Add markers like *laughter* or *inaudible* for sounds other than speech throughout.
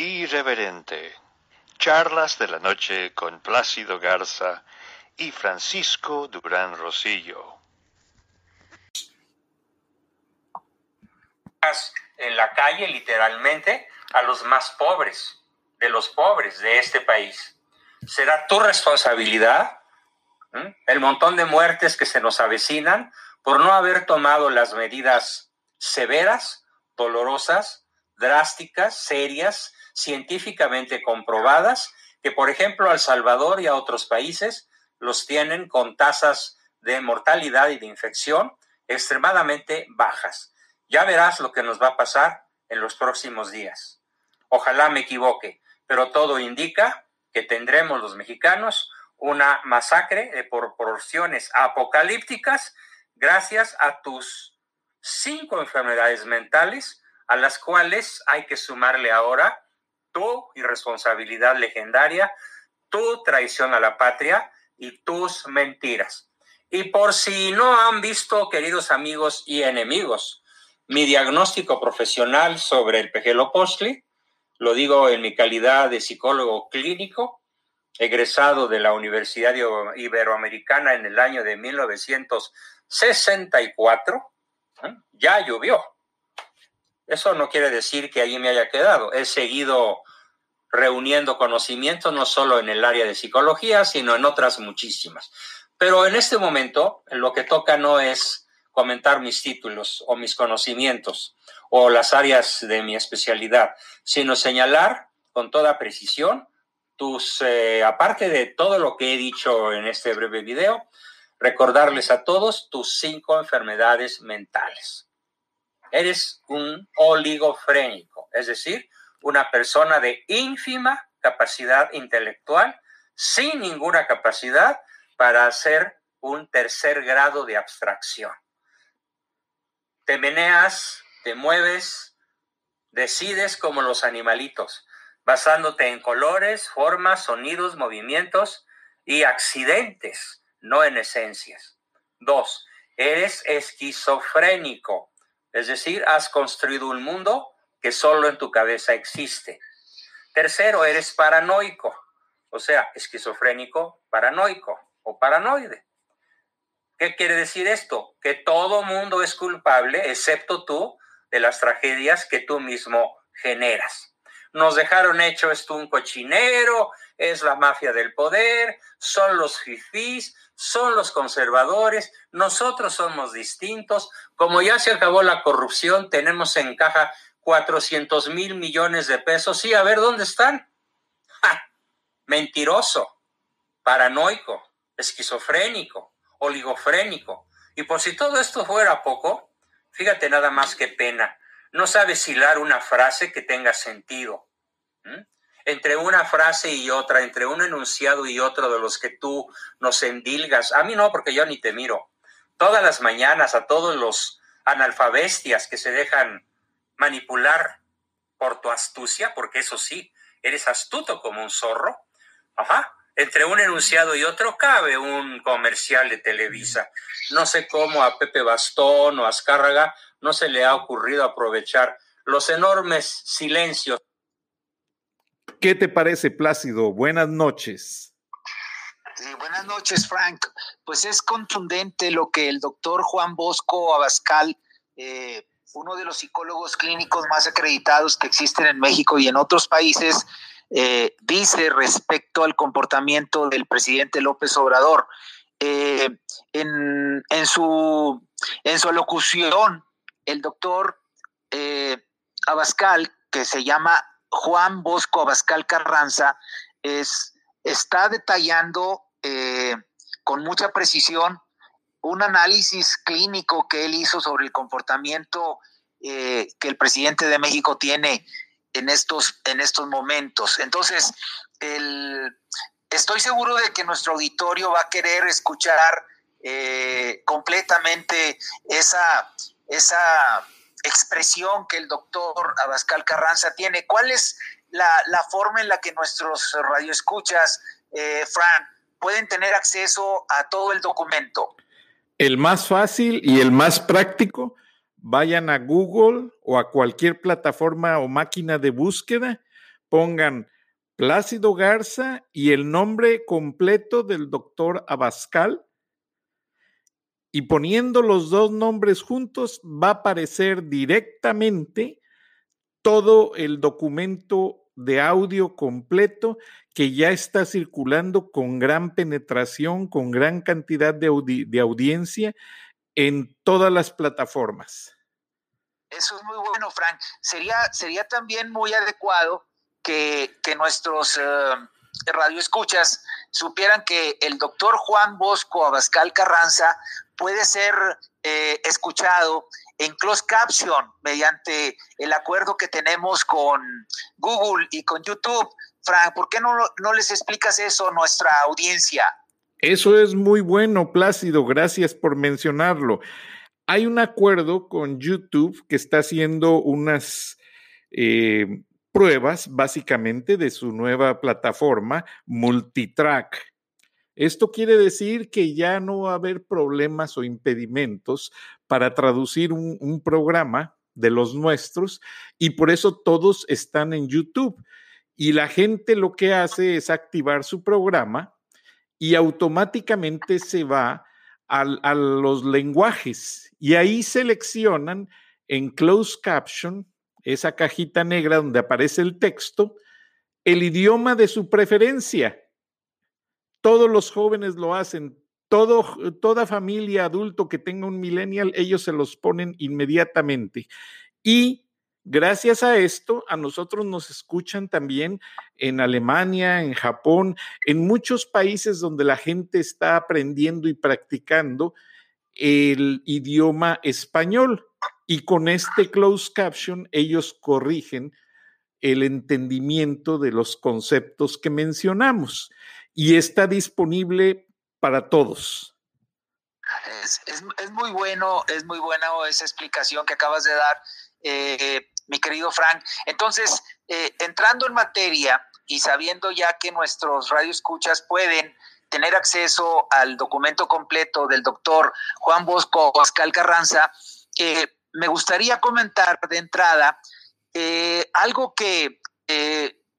Irreverente. Charlas de la noche con Plácido Garza y Francisco Durán Rosillo. En la calle, literalmente, a los más pobres, de los pobres de este país. ¿Será tu responsabilidad el montón de muertes que se nos avecinan por no haber tomado las medidas severas, dolorosas, drásticas, serias, científicamente comprobadas, que por ejemplo a El Salvador y a otros países los tienen con tasas de mortalidad y de infección extremadamente bajas. Ya verás lo que nos va a pasar en los próximos días. Ojalá me equivoque, pero todo indica que tendremos los mexicanos una masacre de proporciones apocalípticas gracias a tus cinco enfermedades mentales a las cuales hay que sumarle ahora tu irresponsabilidad legendaria, tu traición a la patria y tus mentiras. Y por si no han visto, queridos amigos y enemigos, mi diagnóstico profesional sobre el Postli, lo digo en mi calidad de psicólogo clínico, egresado de la Universidad Iberoamericana en el año de 1964, ¿eh? ya llovió. Eso no quiere decir que allí me haya quedado. He seguido reuniendo conocimientos no solo en el área de psicología, sino en otras muchísimas. Pero en este momento lo que toca no es comentar mis títulos o mis conocimientos o las áreas de mi especialidad, sino señalar con toda precisión tus, eh, aparte de todo lo que he dicho en este breve video, recordarles a todos tus cinco enfermedades mentales. Eres un oligofrénico, es decir, una persona de ínfima capacidad intelectual, sin ninguna capacidad para hacer un tercer grado de abstracción. Te meneas, te mueves, decides como los animalitos basándote en colores, formas, sonidos, movimientos y accidentes, no en esencias. Dos, eres esquizofrénico, es decir, has construido un mundo que solo en tu cabeza existe. Tercero, eres paranoico, o sea, esquizofrénico, paranoico o paranoide. ¿Qué quiere decir esto? Que todo mundo es culpable, excepto tú, de las tragedias que tú mismo generas nos dejaron hecho esto un cochinero, es la mafia del poder, son los fifís, son los conservadores, nosotros somos distintos, como ya se acabó la corrupción, tenemos en caja 400 mil millones de pesos, sí, a ver dónde están. Mentiroso, paranoico, esquizofrénico, oligofrénico. Y por si todo esto fuera poco, fíjate nada más que pena no sabes hilar una frase que tenga sentido. Entre una frase y otra, entre un enunciado y otro de los que tú nos endilgas. A mí no, porque yo ni te miro. Todas las mañanas a todos los analfabestias que se dejan manipular por tu astucia, porque eso sí, eres astuto como un zorro. Ajá. Entre un enunciado y otro cabe un comercial de Televisa. No sé cómo a Pepe Bastón o Azcárraga no se le ha ocurrido aprovechar los enormes silencios. ¿Qué te parece, Plácido? Buenas noches. Buenas noches, Frank. Pues es contundente lo que el doctor Juan Bosco Abascal, eh, uno de los psicólogos clínicos más acreditados que existen en México y en otros países, eh, dice respecto al comportamiento del presidente López Obrador. Eh, en, su, en su alocución el doctor Abascal, que se llama Juan Bosco Abascal Carranza, es, está detallando eh, con mucha precisión un análisis clínico que él hizo sobre el comportamiento eh, que el presidente de México tiene en estos, en estos momentos. Entonces, estoy seguro de que nuestro auditorio va a querer escuchar completamente esa, esa expresión que el doctor Abascal Carranza tiene. ¿Cuál es la, forma en la que nuestros radioescuchas, eh, Fran, pueden tener acceso a todo el documento? El más fácil y el más práctico, vayan a Google o a cualquier plataforma o máquina de búsqueda, pongan Plácido Garza y el nombre completo del doctor Abascal. Y poniendo los dos nombres juntos, va a aparecer directamente todo el documento de audio completo que ya está circulando con gran penetración, con gran cantidad de, audiencia en todas las plataformas. Eso es muy bueno, Frank. Sería, sería también muy adecuado que, nuestros eh, radioescuchas supieran que el doctor Juan Bosco Abascal Carranza puede ser eh, escuchado en closed caption mediante el acuerdo que tenemos con Google y con YouTube. Frank, ¿por qué no, no les explicas eso a nuestra audiencia? Eso es muy bueno, Plácido. Gracias por mencionarlo. Hay un acuerdo con YouTube que está haciendo unas eh, pruebas básicamente de su nueva plataforma multitrack. Esto quiere decir que ya no va a haber problemas o impedimentos para traducir un, programa de los nuestros y por eso todos están en YouTube. Y la gente lo que hace es activar su programa y automáticamente se va a, a los lenguajes y ahí seleccionan en closed caption esa cajita negra donde aparece el texto, el idioma de su preferencia. Todos los jóvenes lo hacen, todo, toda familia adulto que tenga un millennial, ellos se los ponen inmediatamente. Y gracias a esto, a nosotros nos escuchan también en Alemania, en Japón, en muchos países donde la gente está aprendiendo y practicando el idioma español. Y con este closed caption ellos corrigen el entendimiento de los conceptos que mencionamos y está disponible para todos. Es, muy bueno, es muy buena esa explicación que acabas de dar, eh, mi querido Frank. Entonces, eh, entrando en materia y sabiendo ya que nuestros radioescuchas pueden tener acceso al documento completo del doctor Juan Bosco Pascal Carranza, eh, me gustaría comentar de entrada eh, algo que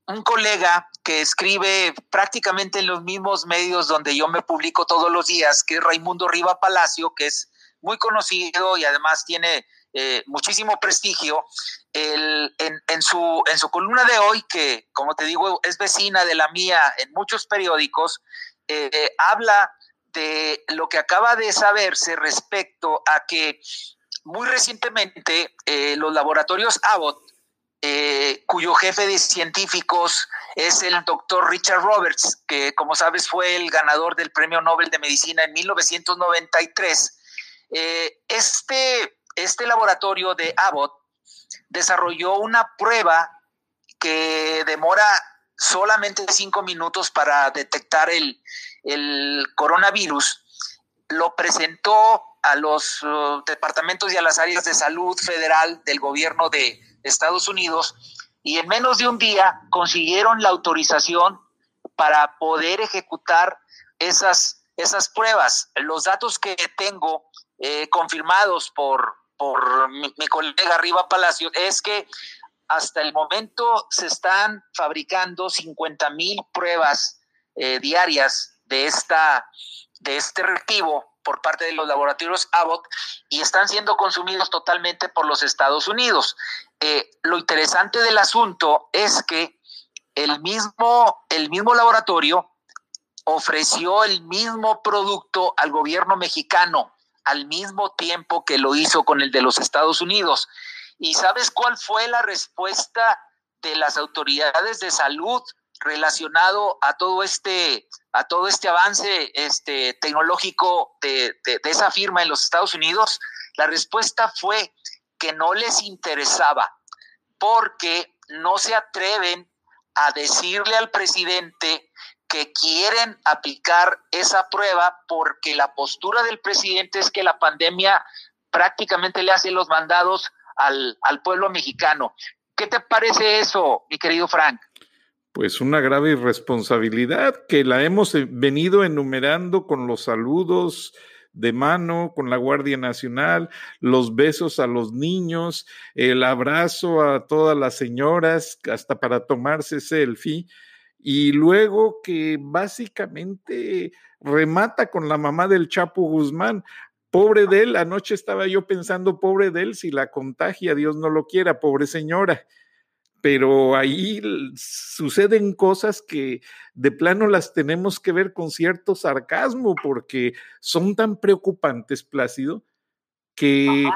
un colega que escribe prácticamente en los mismos medios donde yo me publico todos los días, que es Raimundo Riva Palacio, que es muy conocido y además tiene eh, muchísimo prestigio, en, su, columna de hoy, que como te digo es vecina de la mía en muchos periódicos, habla de lo que acaba de saberse respecto a que muy recientemente, eh, los laboratorios Abbott, eh, cuyo jefe de científicos es el doctor Richard Roberts, que como sabes fue el ganador del Premio Nobel de Medicina en 1993, eh, este, este laboratorio de Abbott desarrolló una prueba que demora solamente cinco minutos para detectar el, el coronavirus. Lo presentó a los uh, departamentos y a las áreas de salud federal del gobierno de Estados Unidos y en menos de un día consiguieron la autorización para poder ejecutar esas, esas pruebas. Los datos que tengo eh, confirmados por, por mi, colega Riva Palacio es que hasta el momento se están fabricando 50 mil pruebas eh, diarias de, esta, de este reactivo por parte de los laboratorios Abbott y están siendo consumidos totalmente por los Estados Unidos. Eh, lo interesante del asunto es que el mismo, el mismo laboratorio ofreció el mismo producto al gobierno mexicano al mismo tiempo que lo hizo con el de los Estados Unidos. ¿Y sabes cuál fue la respuesta de las autoridades de salud relacionado a todo este, a todo este avance este, tecnológico de, esa firma en los Estados Unidos? La respuesta fue que no les interesaba porque no se atreven a decirle al presidente que quieren aplicar esa prueba porque la postura del presidente es que la pandemia prácticamente le hace los mandados al, al pueblo mexicano. ¿Qué te parece eso, mi querido Frank? Pues una grave irresponsabilidad que la hemos eh, venido enumerando con los saludos de mano con la Guardia Nacional, los besos a los niños, el abrazo a todas las señoras, hasta para tomarse selfie, y luego que básicamente remata con la mamá del Chapo Guzmán. Pobre de él, anoche estaba yo pensando, pobre de él, si la contagia, Dios no lo quiera, pobre señora. Pero ahí suceden cosas que de plano las tenemos que ver con cierto sarcasmo, porque son tan preocupantes, Plácido, que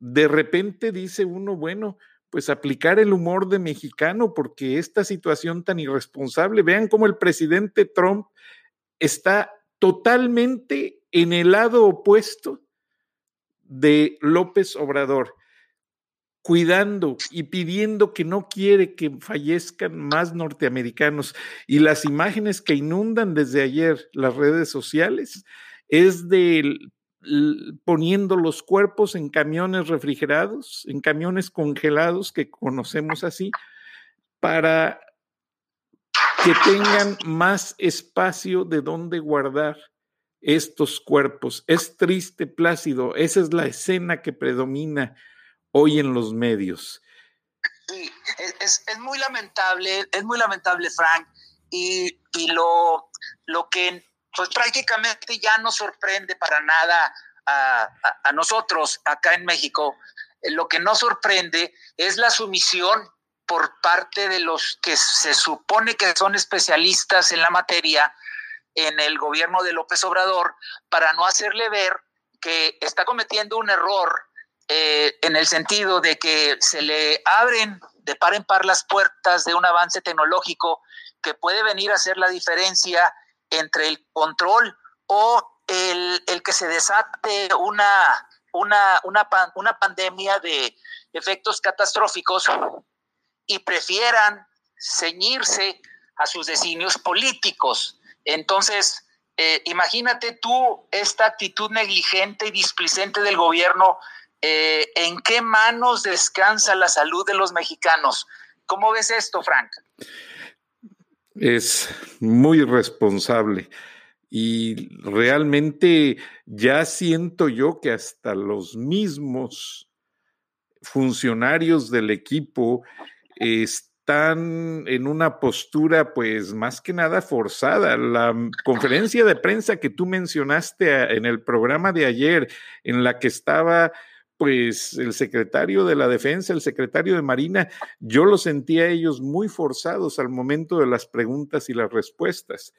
de repente dice uno, bueno, pues aplicar el humor de mexicano, porque esta situación tan irresponsable, vean cómo el presidente Trump está totalmente en el lado opuesto de López Obrador, cuidando y pidiendo que no quiere que fallezcan más norteamericanos. Y las imágenes que inundan desde ayer las redes sociales es de poniendo los cuerpos en camiones refrigerados, en camiones congelados que conocemos así, para que tengan más espacio de donde guardar estos cuerpos. Es triste, Plácido, esa es la escena que predomina hoy en los medios. Sí, es, muy lamentable, es muy lamentable, Frank, y, lo, lo que pues prácticamente ya no sorprende para nada a, a nosotros acá en México, lo que no sorprende es la sumisión por parte de los que se supone que son especialistas en la materia en el gobierno de López Obrador para no hacerle ver que está cometiendo un error eh, en el sentido de que se le abren de par en par las puertas de un avance tecnológico que puede venir a hacer la diferencia entre el control o el, el que se desate una, una, una, una pandemia de efectos catastróficos y prefieran ceñirse a sus designios políticos. Entonces, eh, imagínate tú esta actitud negligente y displicente del gobierno, eh, ¿en qué manos descansa la salud de los mexicanos? ¿Cómo ves esto, Frank? Es muy responsable y realmente ya siento yo que hasta los mismos funcionarios del equipo están en una postura, pues más que nada forzada. La conferencia de prensa que tú mencionaste en el programa de ayer, en la que estaba pues el secretario de la defensa, el secretario de Marina, yo lo sentía ellos muy forzados al momento de las preguntas y las respuestas.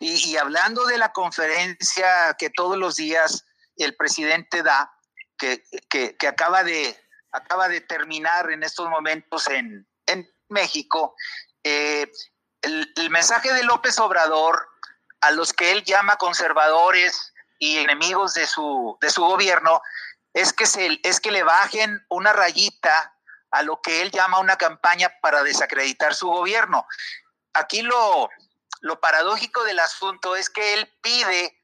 Y, hablando de la conferencia que todos los días el presidente da, que, que, acaba de, acaba de terminar en estos momentos en, México, eh, el, mensaje de López Obrador a los que él llama conservadores y enemigos de su, de su gobierno es que, se, es que le bajen una rayita a lo que él llama una campaña para desacreditar su gobierno. Aquí lo, lo paradójico del asunto es que él pide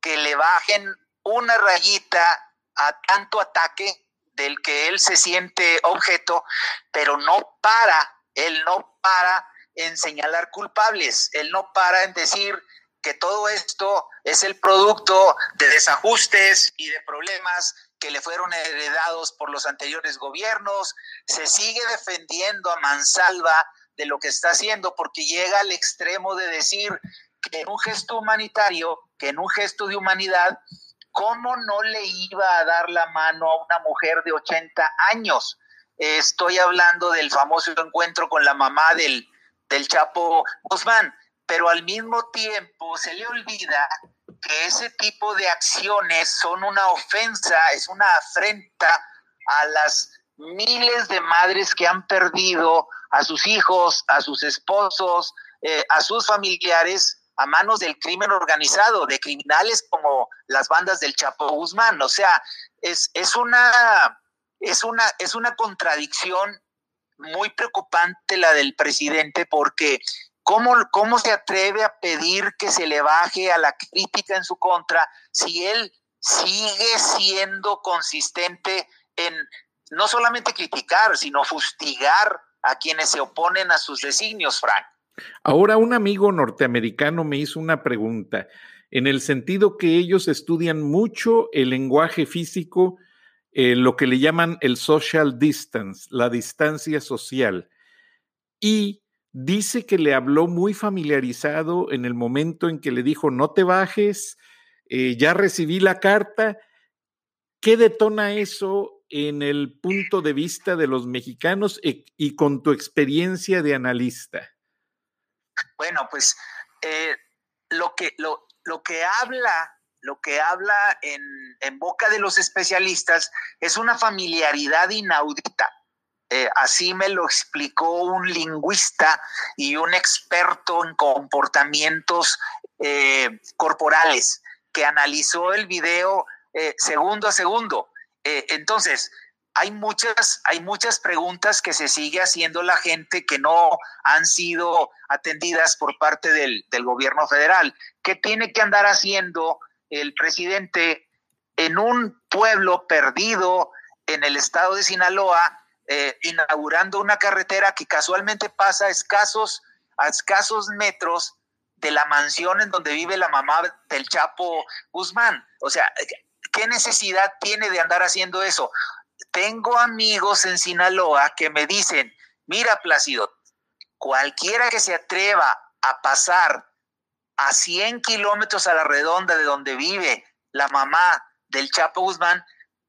que le bajen una rayita a tanto ataque del que él se siente objeto, pero no para, él no para en señalar culpables, él no para en decir que todo esto es el producto de desajustes y de problemas que le fueron heredados por los anteriores gobiernos, se sigue defendiendo a mansalva de lo que está haciendo porque llega al extremo de decir que en un gesto humanitario, que en un gesto de humanidad, ¿cómo no le iba a dar la mano a una mujer de 80 años? Estoy hablando del famoso encuentro con la mamá del, del Chapo Guzmán, pero al mismo tiempo se le olvida que ese tipo de acciones son una ofensa, es una afrenta a las miles de madres que han perdido a sus hijos, a sus esposos, eh, a sus familiares a manos del crimen organizado, de criminales como las bandas del Chapo Guzmán. O sea, es, es, una, es, una, es una contradicción muy preocupante la del presidente porque ¿cómo, ¿cómo se atreve a pedir que se le baje a la crítica en su contra si él sigue siendo consistente en no solamente criticar, sino fustigar a quienes se oponen a sus designios, Frank? Ahora un amigo norteamericano me hizo una pregunta. en el sentido que ellos estudian mucho el lenguaje físico, eh, lo que le llaman el social distance, la distancia social. Y dice que le habló muy familiarizado en el momento en que le dijo, no te bajes, eh, ya recibí la carta. ¿Qué detona eso en el punto de vista de los mexicanos y, y con tu experiencia de analista? Bueno, pues eh, lo, que, lo, lo que habla lo que habla en, boca de los especialistas es una familiaridad inaudita. Eh, así me lo explicó un lingüista y un experto en comportamientos eh, corporales que analizó el video eh, segundo a segundo. Entonces, hay muchas, hay muchas preguntas que se sigue haciendo la gente que no han sido atendidas por parte del, gobierno federal. ¿Qué tiene que andar haciendo el presidente en un pueblo perdido en el estado de Sinaloa, eh, inaugurando una carretera que casualmente pasa a escasos, a escasos metros de la mansión en donde vive la mamá del Chapo Guzmán? O sea, ¿qué necesidad tiene de andar haciendo eso? tengo amigos en Sinaloa que me dicen, mira Plácido, cualquiera que se atreva a pasar a 100 kilómetros a la redonda de donde vive la mamá del Chapo Guzmán,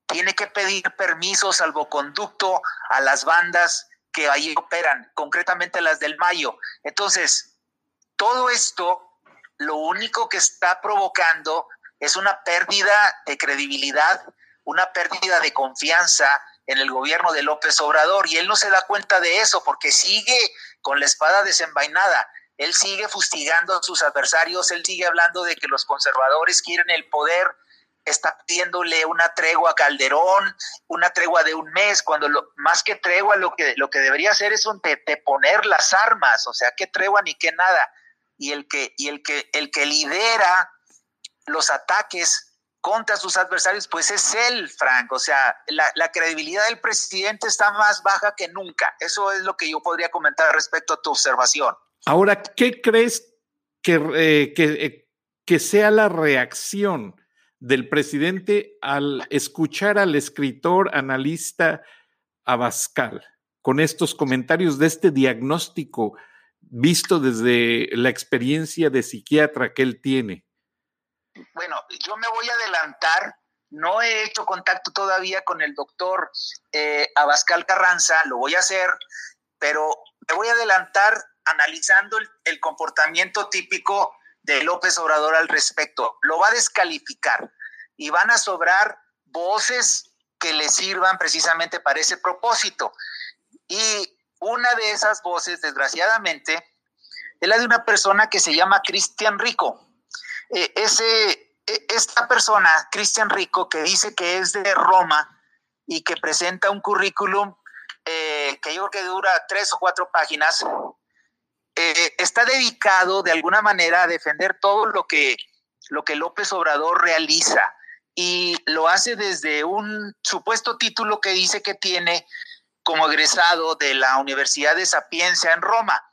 tiene que pedir permiso salvoconducto a las bandas que ahí operan, concretamente las del Mayo. Entonces, todo esto lo único que está provocando es una pérdida de credibilidad una pérdida de confianza en el gobierno de López Obrador y él no se da cuenta de eso porque sigue con la espada desenvainada. Él sigue fustigando a sus adversarios, él sigue hablando de que los conservadores quieren el poder, está pidiéndole una tregua a Calderón, una tregua de un mes, cuando lo, más que tregua lo que, lo que debería hacer es un de, poner las armas, o sea, qué tregua ni qué nada. Y el que, y el que, el que lidera los ataques contra sus adversarios, pues es él, Frank. O sea, la, credibilidad del presidente está más baja que nunca. Eso es lo que yo podría comentar respecto a tu observación. Ahora, ¿qué crees que, eh, que, eh, que sea la reacción del presidente al escuchar al escritor, analista Abascal, con estos comentarios de este diagnóstico visto desde la experiencia de psiquiatra que él tiene? bueno, yo me voy a adelantar. No he hecho contacto todavía con el doctor eh, Abascal Carranza, lo voy a hacer, pero me voy a adelantar analizando el, comportamiento típico de López Obrador al respecto. Lo va a descalificar y van a sobrar voces que le sirvan precisamente para ese propósito. Y una de esas voces, desgraciadamente, es la de una persona que se llama Cristian Rico. Eh, ese, e, esta persona, Cristian Rico, que dice que es de Roma y que presenta un currículum eh, que yo creo que dura tres o cuatro páginas, eh, está dedicado de alguna manera a defender todo lo que, lo que López Obrador realiza y lo hace desde un supuesto título que dice que tiene como egresado de la Universidad de Sapienza en Roma.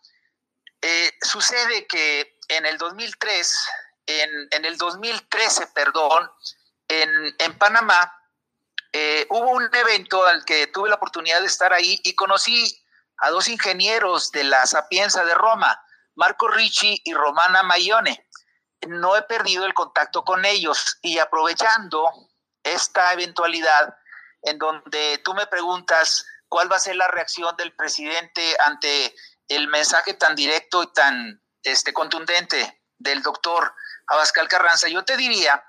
sucede que en el 2003 en, el 2013, perdón, en, Panamá, eh, hubo un evento al que tuve la oportunidad de estar ahí y conocí a dos ingenieros de la Sapienza de Roma, Marco Ricci y Romana Mayone. No he perdido el contacto con ellos y aprovechando esta eventualidad en donde tú me preguntas cuál va a ser la reacción del presidente ante el mensaje tan directo y tan este, contundente del doctor Abascal Carranza, yo te diría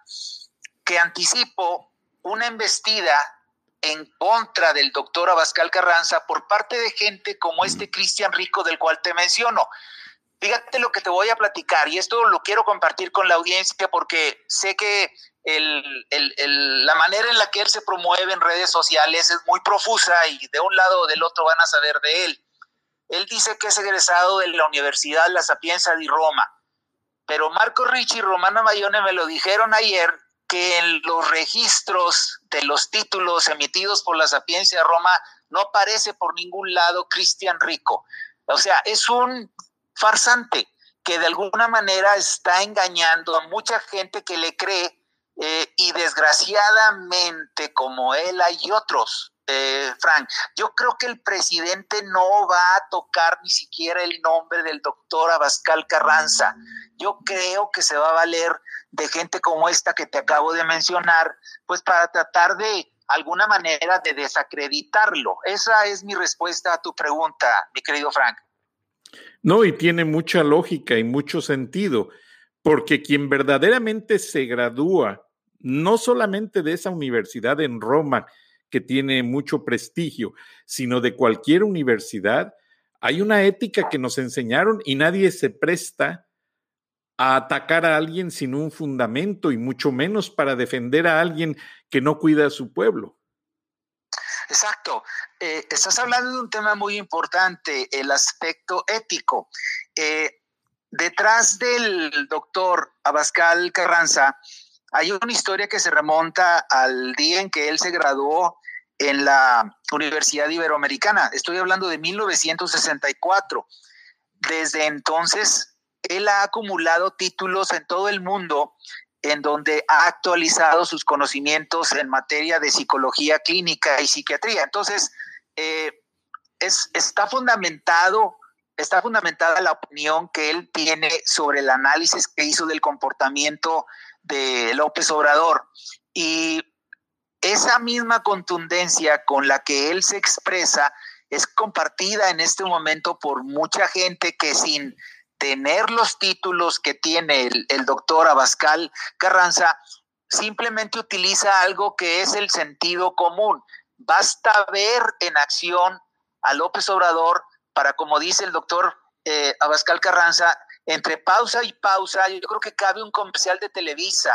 que anticipo una embestida en contra del doctor Abascal Carranza por parte de gente como este Cristian Rico del cual te menciono. Fíjate lo que te voy a platicar y esto lo quiero compartir con la audiencia porque sé que la manera en la que él se promueve en redes sociales es muy profusa y de un lado o del otro van a saber de él. Él dice que es egresado de la Universidad La Sapienza de Roma pero Marco Ricci y Romana Mayone me lo dijeron ayer que en los registros de los títulos emitidos por la Sapiencia Roma no aparece por ningún lado Cristian Rico. O sea, es un farsante. que de alguna manera está engañando a mucha gente que le cree eh, y desgraciadamente como él hay otros. Eh, Frank, yo creo que el presidente no va a tocar ni siquiera el nombre del doctor Abascal Carranza. Yo creo que se va a valer de gente como esta que te acabo de mencionar, pues para tratar de alguna manera de desacreditarlo. Esa es mi respuesta a tu pregunta, mi querido Frank. No, y tiene mucha lógica y mucho sentido, porque quien verdaderamente se gradúa, no solamente de esa universidad en Roma, que tiene mucho prestigio, sino de cualquier universidad, hay una ética que nos enseñaron y nadie se presta a atacar a alguien sin un fundamento y mucho menos para defender a alguien que no cuida a su pueblo. Exacto. Eh, estás hablando de un tema muy importante, el aspecto ético. Eh, detrás del doctor Abascal Carranza hay una historia que se remonta al día en que él se graduó en la Universidad Iberoamericana. Estoy hablando de 1964. Desde entonces, él ha acumulado títulos en todo el mundo en donde ha actualizado sus conocimientos en materia de psicología clínica y psiquiatría. Entonces, eh, es, está fundamentado, está fundamentada la opinión que él tiene sobre el análisis que hizo del comportamiento de López Obrador. Y esa misma contundencia con la que él se expresa es compartida en este momento por mucha gente que sin tener los títulos que tiene el, doctor Abascal Carranza, simplemente utiliza algo que es el sentido común. Basta ver en acción a López Obrador para, como dice el doctor eh, Abascal Carranza, entre pausa y pausa, yo creo que cabe un comercial de Televisa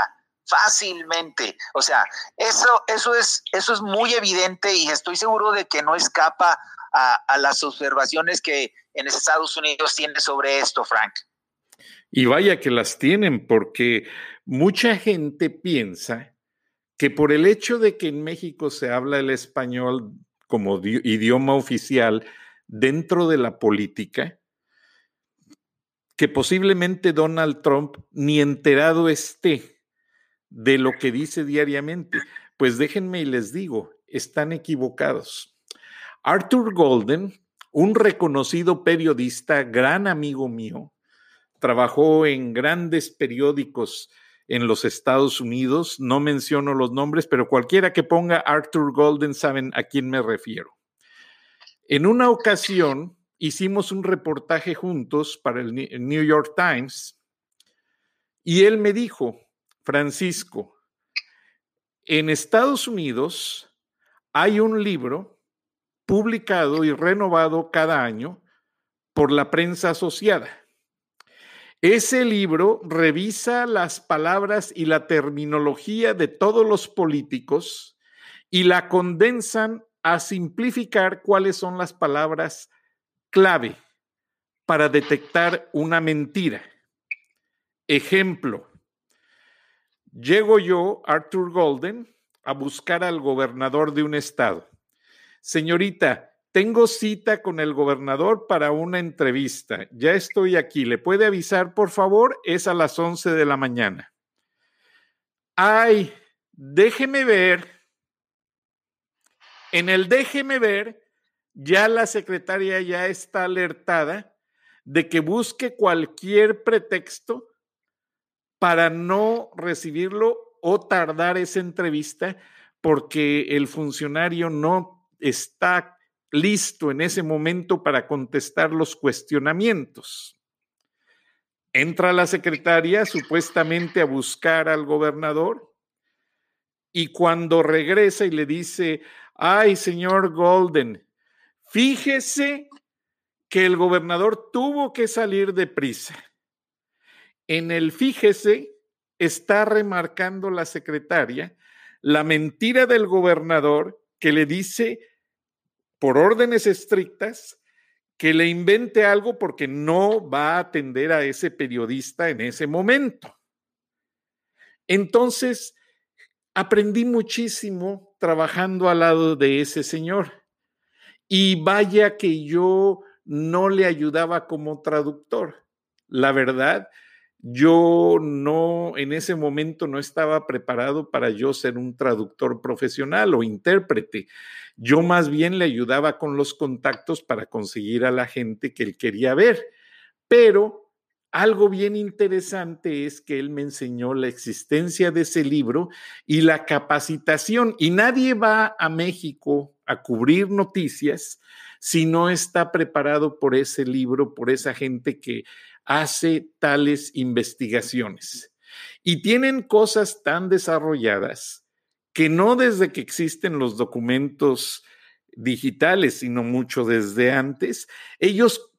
fácilmente. O sea, eso, eso, es, eso es muy evidente y estoy seguro de que no escapa a, las observaciones que en Estados Unidos tiene sobre esto, Frank. Y vaya que las tienen, porque mucha gente piensa que por el hecho de que en México se habla el español como idioma oficial dentro de la política, que posiblemente Donald Trump ni enterado esté de lo que dice diariamente. Pues déjenme y les digo, están equivocados. Arthur Golden, un reconocido periodista, gran amigo mío, trabajó en grandes periódicos en los Estados Unidos, no menciono los nombres, pero cualquiera que ponga Arthur Golden saben a quién me refiero. En una ocasión hicimos un reportaje juntos para el New York Times y él me dijo, Francisco, en Estados Unidos hay un libro publicado y renovado cada año por la prensa asociada. Ese libro revisa las palabras y la terminología de todos los políticos y la condensan a simplificar cuáles son las palabras clave para detectar una mentira. Ejemplo, llego yo, Arthur Golden, a buscar al gobernador de un estado. Señorita, tengo cita con el gobernador para una entrevista. Ya estoy aquí. ¿Le puede avisar, por favor? Es a las 11 de la mañana. Ay, déjeme ver. En el déjeme ver, ya la secretaria ya está alertada de que busque cualquier pretexto para no recibirlo o tardar esa entrevista porque el funcionario no está listo en ese momento para contestar los cuestionamientos. Entra la secretaria supuestamente a buscar al gobernador y cuando regresa y le dice, ay, señor Golden, fíjese que el gobernador tuvo que salir de prisa. En el fíjese está remarcando la secretaria la mentira del gobernador que le dice por órdenes estrictas que le invente algo porque no va a atender a ese periodista en ese momento. Entonces, aprendí muchísimo trabajando al lado de ese señor. Y vaya que yo no le ayudaba como traductor, la verdad, yo no, en ese momento no estaba preparado para yo ser un traductor profesional o intérprete. Yo más bien le ayudaba con los contactos para conseguir a la gente que él quería ver. Pero algo bien interesante es que él me enseñó la existencia de ese libro y la capacitación. Y nadie va a México a cubrir noticias si no está preparado por ese libro, por esa gente que hace tales investigaciones. Y tienen cosas tan desarrolladas que no desde que existen los documentos digitales, sino mucho desde antes, ellos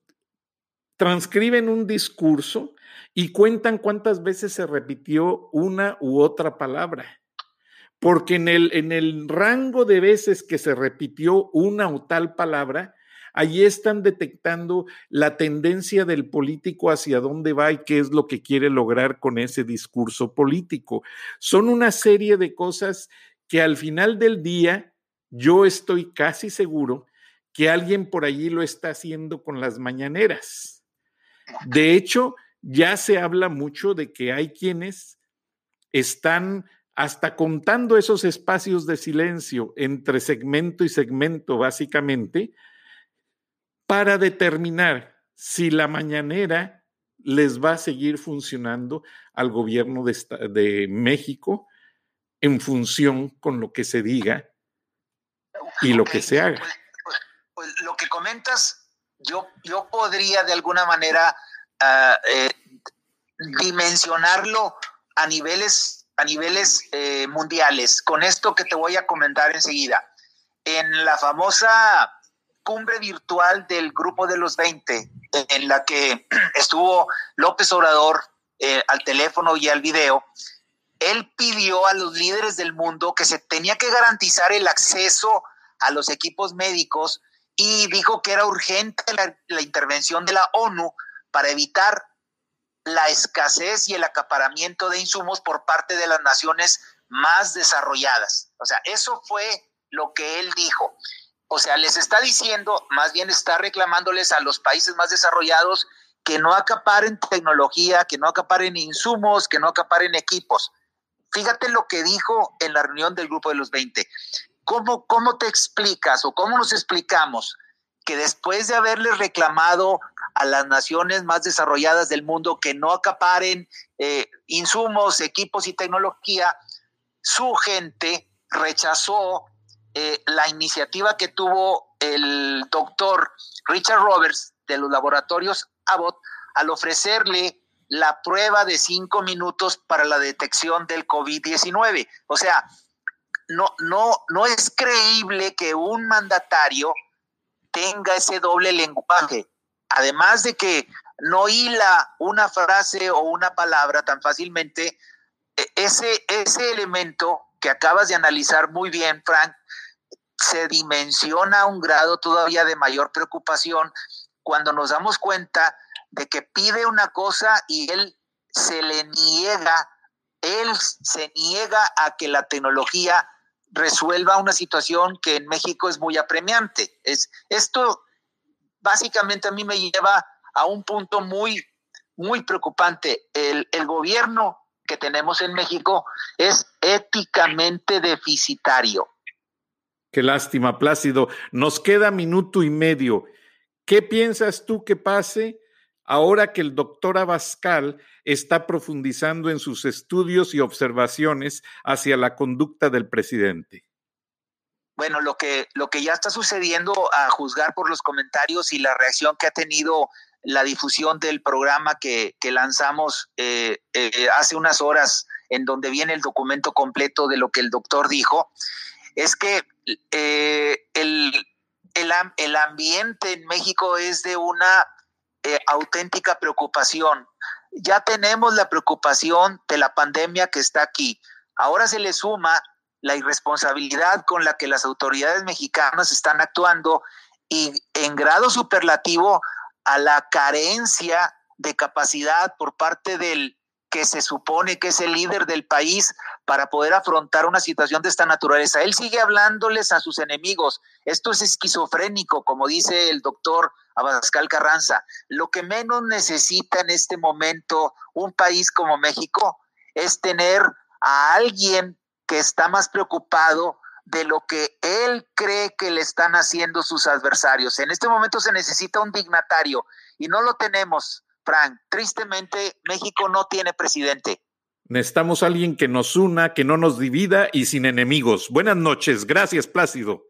transcriben un discurso y cuentan cuántas veces se repitió una u otra palabra. Porque en el, en el rango de veces que se repitió una o tal palabra, Allí están detectando la tendencia del político hacia dónde va y qué es lo que quiere lograr con ese discurso político. Son una serie de cosas que al final del día yo estoy casi seguro que alguien por allí lo está haciendo con las mañaneras. De hecho, ya se habla mucho de que hay quienes están hasta contando esos espacios de silencio entre segmento y segmento, básicamente, para determinar si la mañanera les va a seguir funcionando al gobierno de, México en función con lo que se diga y lo que se haga. Pues, pues, pues, lo que comentas, yo, yo podría de alguna manera ah, eh, dimensionarlo a niveles, a niveles eh, mundiales, con esto que te voy a comentar enseguida. En la famosa cumbre virtual del Grupo de los 20, en la que *clears throat* estuvo López Obrador eh, al teléfono y al video, él pidió a los líderes del mundo que se tenía que garantizar el acceso a los equipos médicos y dijo que era urgente la, la intervención de la ONU para evitar la escasez y el acaparamiento de insumos por parte de las naciones más desarrolladas. O sea, eso fue lo que él dijo. O sea, les está diciendo, más bien está reclamándoles a los países más desarrollados que no acaparen tecnología, que no acaparen insumos, que no acaparen equipos. Fíjate lo que dijo en la reunión del grupo de los 20. ¿Cómo, cómo te explicas o cómo nos explicamos que después de haberles reclamado a las naciones más desarrolladas del mundo que no acaparen eh, insumos, equipos y tecnología, su gente rechazó eh, la iniciativa que tuvo el doctor Richard Roberts de los laboratorios Abbott al ofrecerle la prueba de cinco minutos para la detección del COVID-19. O sea, no, no, no es creíble que un mandatario tenga ese doble lenguaje. Además de que no hila una frase o una palabra tan fácilmente, e, ese, ese elemento que acabas de analizar muy bien, Frank, se dimensiona a un grado todavía de mayor preocupación cuando nos damos cuenta de que pide una cosa y él se le niega, él se niega a que la tecnología resuelva una situación que en México es muy apremiante. Es, esto básicamente a mí me lleva a un punto muy, muy preocupante. El, el gobierno que tenemos en México es éticamente deficitario. Qué lástima, Plácido. Nos queda minuto y medio. ¿Qué piensas tú que pase ahora que el doctor Abascal está profundizando en sus estudios y observaciones hacia la conducta del presidente? Bueno, lo que, lo que ya está sucediendo a juzgar por los comentarios y la reacción que ha tenido la difusión del programa que, lanzamos eh, eh, hace unas horas, en donde viene el documento completo de lo que el doctor dijo, es que eh, el, el, ambiente en México es de una auténtica preocupación. Ya tenemos la preocupación de la pandemia que está aquí. Ahora se le suma la irresponsabilidad con la que las autoridades mexicanas están actuando y en grado superlativo a la carencia de capacidad por parte del que se supone que es el líder del país para poder afrontar una situación de esta naturaleza. Él sigue hablándoles a sus enemigos. Esto es esquizofrénico, como dice el doctor Abascal Carranza. Lo que menos necesita en este momento un país como México es tener a alguien que está más preocupado de lo que él cree que le están haciendo sus adversarios. En este momento se necesita un dignatario y no lo tenemos. Frank, tristemente México no tiene presidente. Necesitamos alguien que nos una, que no nos divida y sin enemigos. Buenas noches. Gracias, Plácido.